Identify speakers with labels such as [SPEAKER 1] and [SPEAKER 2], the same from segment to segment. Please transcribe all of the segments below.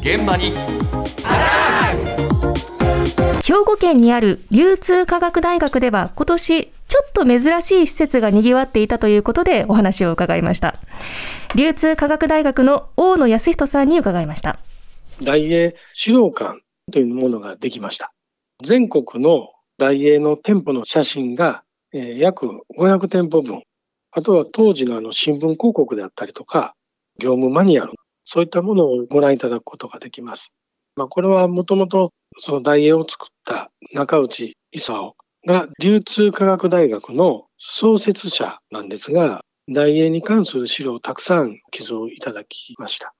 [SPEAKER 1] 現場に。
[SPEAKER 2] 兵庫県にある流通科学大学では今年ちょっと珍しい施設が賑わっていたということでお話を伺いました。流通科学大学の大野康人さんに伺いました。
[SPEAKER 3] 大英資料館というものができました。全国の大英の店舗の写真が、えー、約500店舗分。あとは当時のあの新聞広告であったりとか業務マニュアルそういったものをご覧いただくことができますまあ、これはもともとその大英を作った中内勲が流通科学大学の創設者なんですが、大英に関する資料をたくさん寄贈いただきました。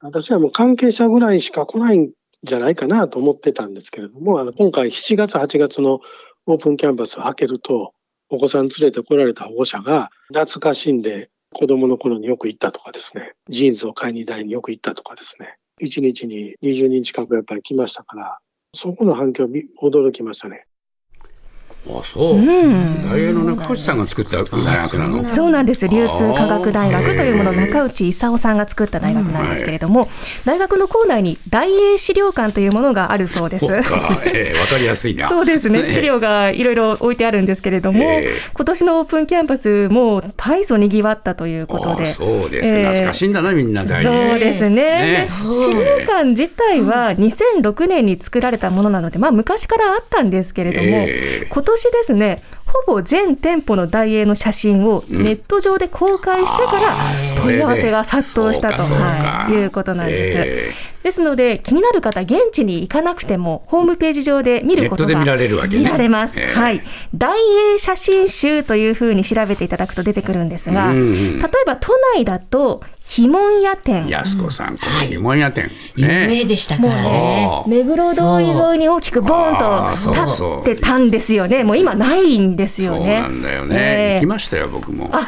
[SPEAKER 3] 私はもう関係者ぐらいしか来ないんじゃないかなと思ってたんですけれども、あの今回7月8月のオープンキャンパスを開けると、お子さん連れて来られた保護者が懐かしんで子供の頃によく行ったとかですね、ジーンズを買いに台によく行ったとかですね、1日に20人近くやっぱり来ましたから、そこの反響驚きましたね。
[SPEAKER 4] あそう、うん、大英の中内さんが作った大学なの。
[SPEAKER 2] そうなんです。流通科学大学というものを中内勲さんが作った大学なんですけれども、うんはい、大学の構内に大英資料館というものがあるそうです。わ、
[SPEAKER 4] えー、かりやすいな。
[SPEAKER 2] そうですね。資料がいろいろ置いてあるんですけれども、えー、今年のオープンキャンパスも大層にぎわったということで。
[SPEAKER 4] そうですか、えー、懐かしいんだなみんな大
[SPEAKER 2] 英そうですね、ね、資料館自体は2006年に作られたものなので、まあ、昔からあったんですけれども、えー、今年ですねほぼ全店舗の大英の写真をネット上で公開してから問い合わせが殺到したと、はい、いうことなんです。ですので気になる方現地に行かなくてもホームページ上で見ることが見られるわけ、ね、見られます、はい、大英写真集というふうに調べていただくと出てくるんですが、例えば都内だとひもん屋店。
[SPEAKER 4] 安子さん、このひもん屋店。
[SPEAKER 5] 有名でしたからね。
[SPEAKER 2] 目黒通り沿いに大きくボーンと立ってたんですよね。もう今ないんですよね。
[SPEAKER 4] そうなんだよね。行きましたよ、僕も。
[SPEAKER 2] あ、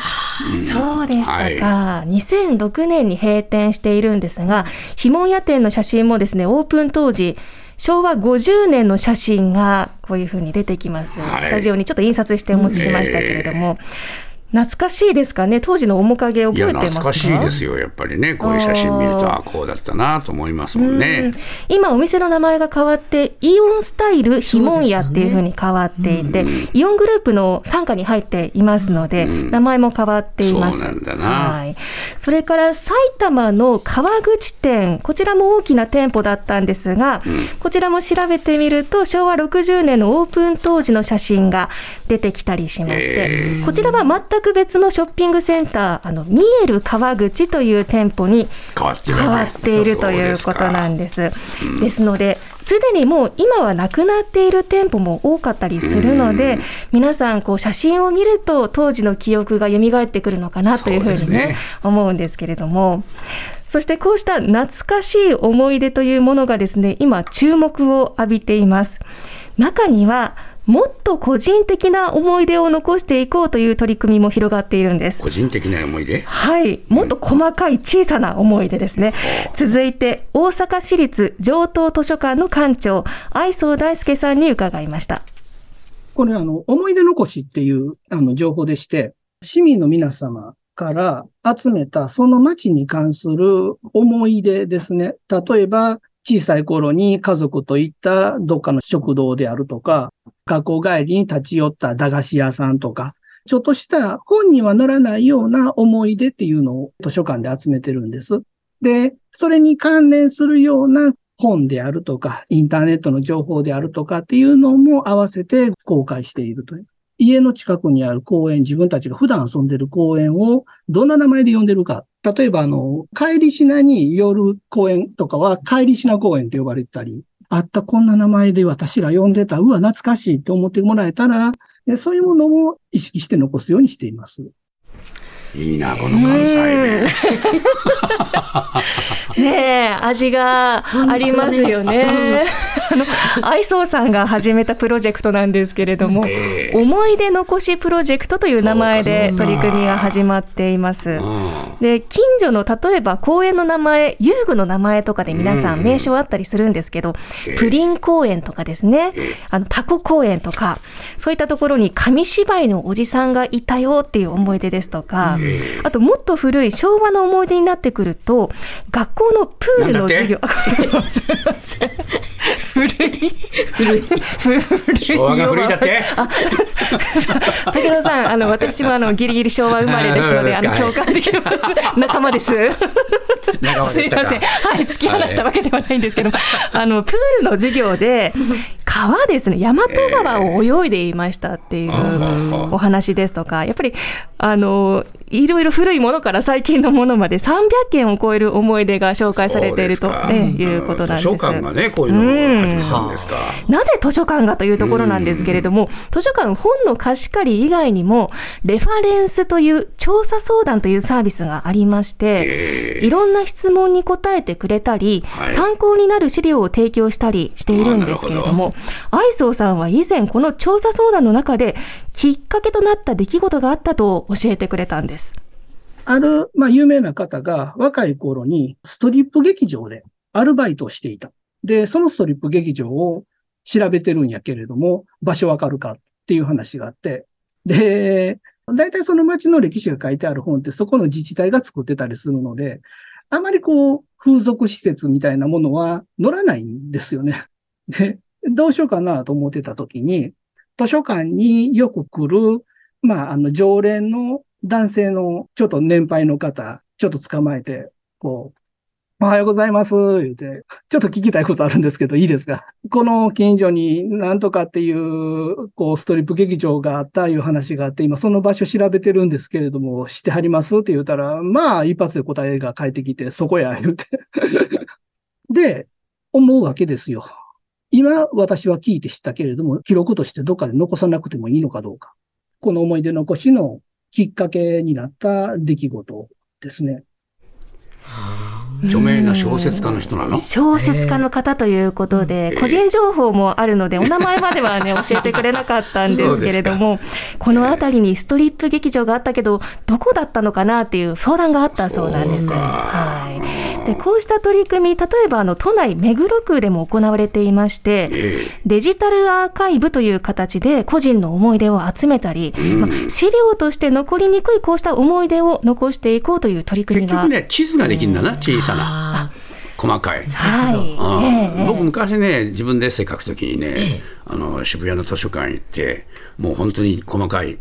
[SPEAKER 2] そうでしたか。2006年に閉店しているんですが、ひもん屋店の写真もですね、オープン当時、昭和50年の写真がこういうふうに出てきます。スタジオにちょっと印刷してお持ちしましたけれども、懐かしいですかね、当時の面影覚えてますか？
[SPEAKER 4] 懐かしいですよ、やっぱりね、こういう写真見ると、あこうだったなと思いますもんね。
[SPEAKER 2] 今、お店の名前が変わって、イオンスタイルひもんやっていうふうに変わっていて、ね。イオングループの傘下に入っていますので、名前も変わっています。
[SPEAKER 4] そうなんだな、は
[SPEAKER 2] い、それから埼玉の川口店、こちらも大きな店舗だったんですが、うん、こちらも調べてみると、昭和60年のオープン当時の写真が出てきたりしまして、こちらは全く別のショッピングセンター、あの見える川口という店舗に変わっているということなんです。ですので、すでにもう今はなくなっている店舗も多かったりするので、皆さんこう写真を見ると当時の記憶が蘇ってくるのかなというふうにね、ね思うんですけれども。そしてこうした懐かしい思い出というものがですね、今注目を浴びています。中にはもっと個人的な思い出を残していこうという取り組みも広がっているんです。
[SPEAKER 4] 個人的な思い出？
[SPEAKER 2] はい。もっと細かい小さな思い出ですね。うん、続いて、大阪市立上東図書館の館長、愛想大輔さんに伺いました。
[SPEAKER 6] これ、あの、思い出残しっていう、あの、情報でして、市民の皆様から集めたその町に関する思い出ですね。例えば、小さい頃に家族と行ったどっかの食堂であるとか、学校帰りに立ち寄った駄菓子屋さんとか、ちょっとした本にはならないような思い出っていうのを図書館で集めてるんです。で、それに関連するような本であるとか、インターネットの情報であるとかっていうのも合わせて公開しているという。家の近くにある公園、自分たちが普段遊んでる公園をどんな名前で呼んでるか。例えば、あの、帰りしなに寄る公園とかは帰りしな公園って呼ばれてたり、あったこんな名前で私ら呼んでた、うわ、懐かしいって思ってもらえたら、そういうものを意識して残すようにしています。
[SPEAKER 4] いいな、この関西弁。
[SPEAKER 2] ねえ、味がありますよね。あの愛想さんが始めたプロジェクトなんですけれども、えー、思い出残しプロジェクトという名前で取り組みが始まっています。で近所の例えば公園の名前遊具の名前とかで皆さん名称あったりするんですけど、うん、プリン公園とかですね、えー、あのタコ公園とかそういったところに紙芝居のおじさんがいたよっていう思い出ですとか、えー、あともっと古い昭和の思い出になってくると学校のプールの授業。古い。
[SPEAKER 4] 古い。古い。昭和が古いだって？
[SPEAKER 2] 武野さんあの私もあのギリギリ昭和生まれですので あの共感できる仲間です。すいません。はい突き放したわけではないんですけどあのプールの授業で川ですね。大和川を泳いでいましたっていうお話ですとかやっぱりあのいろいろ古いものから最近のものまで300件を超える思い出が紹介されていると、ね、いうことなんです。図書
[SPEAKER 4] 館がね、こういうのを始めたんですか、
[SPEAKER 2] うん、なぜ図書館がというところなんですけれども、図書館本の貸し借り以外にも、レファレンスという調査相談というサービスがありまして、いろんな質問に答えてくれたり、はい、参考になる資料を提供したりしているんですけれども、愛想さんは以前この調査相談の中で、きっかけとなった出来事があったと教えてくれたんです。
[SPEAKER 6] ある、まあ、有名な方が若い頃にストリップ劇場でアルバイトをしていた。で、そのストリップ劇場を調べてるんやけれども、場所わかるか？っていう話があって、で、大体その街の歴史が書いてある本ってそこの自治体が作ってたりするので、あまりこう、風俗施設みたいなものは乗らないんですよね。で、どうしようかなと思ってた時に、図書館によく来る、まあ、あの、常連の男性のちょっと年配の方、ちょっと捕まえて、こう、おはようございます、言うて、ちょっと聞きたいことあるんですけど、いいですか？この近所になんとかっていう、こう、ストリップ劇場があったいう話があって、今その場所調べてるんですけれども、知ってはります？って言ったら、まあ、一発で答えが返ってきて、そこや、言うて。で、思うわけですよ。今、私は聞いて知ったけれども、記録としてどっかで残さなくてもいいのかどうか。この思い出残しのきっかけになった出来事ですね。
[SPEAKER 4] 著名な小説家の人なの？
[SPEAKER 2] 小説家の方ということで、個人情報もあるので、お名前まではね、教えてくれなかったんですけれども、この辺りにストリップ劇場があったけど、どこだったのかなっていう相談があったそうなんです。はいでこうした取り組み、例えばあの都内目黒区でも行われていまして、デジタルアーカイブという形で個人の思い出を集めたり、まあ、資料として残りにくいこうした思い出を残していこうという取り組みが。
[SPEAKER 4] 結局ね、地図ができるんだな、小さな。細かい。
[SPEAKER 2] はい。
[SPEAKER 4] えー、僕昔ね、自分でエッセイ書くときにね、えー、あの、渋谷の図書館行って、もう本当に細かい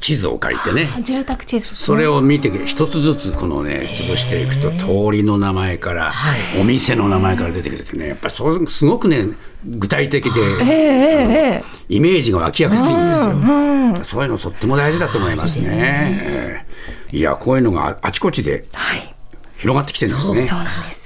[SPEAKER 4] 地図を書いてね。
[SPEAKER 2] 住宅地図、
[SPEAKER 4] ね、それを見て、一つずつこのね、潰していくと、通りの名前から、お店の名前から出てくるってね、やっぱりそうすごくね、具体的で、えー、イメージが湧きやすいんですよ、うんうん。そういうのとっても大事だと思いますね。い、ね、いや、こういうのがあちこちで広がってきてるんですね。
[SPEAKER 2] そうなんです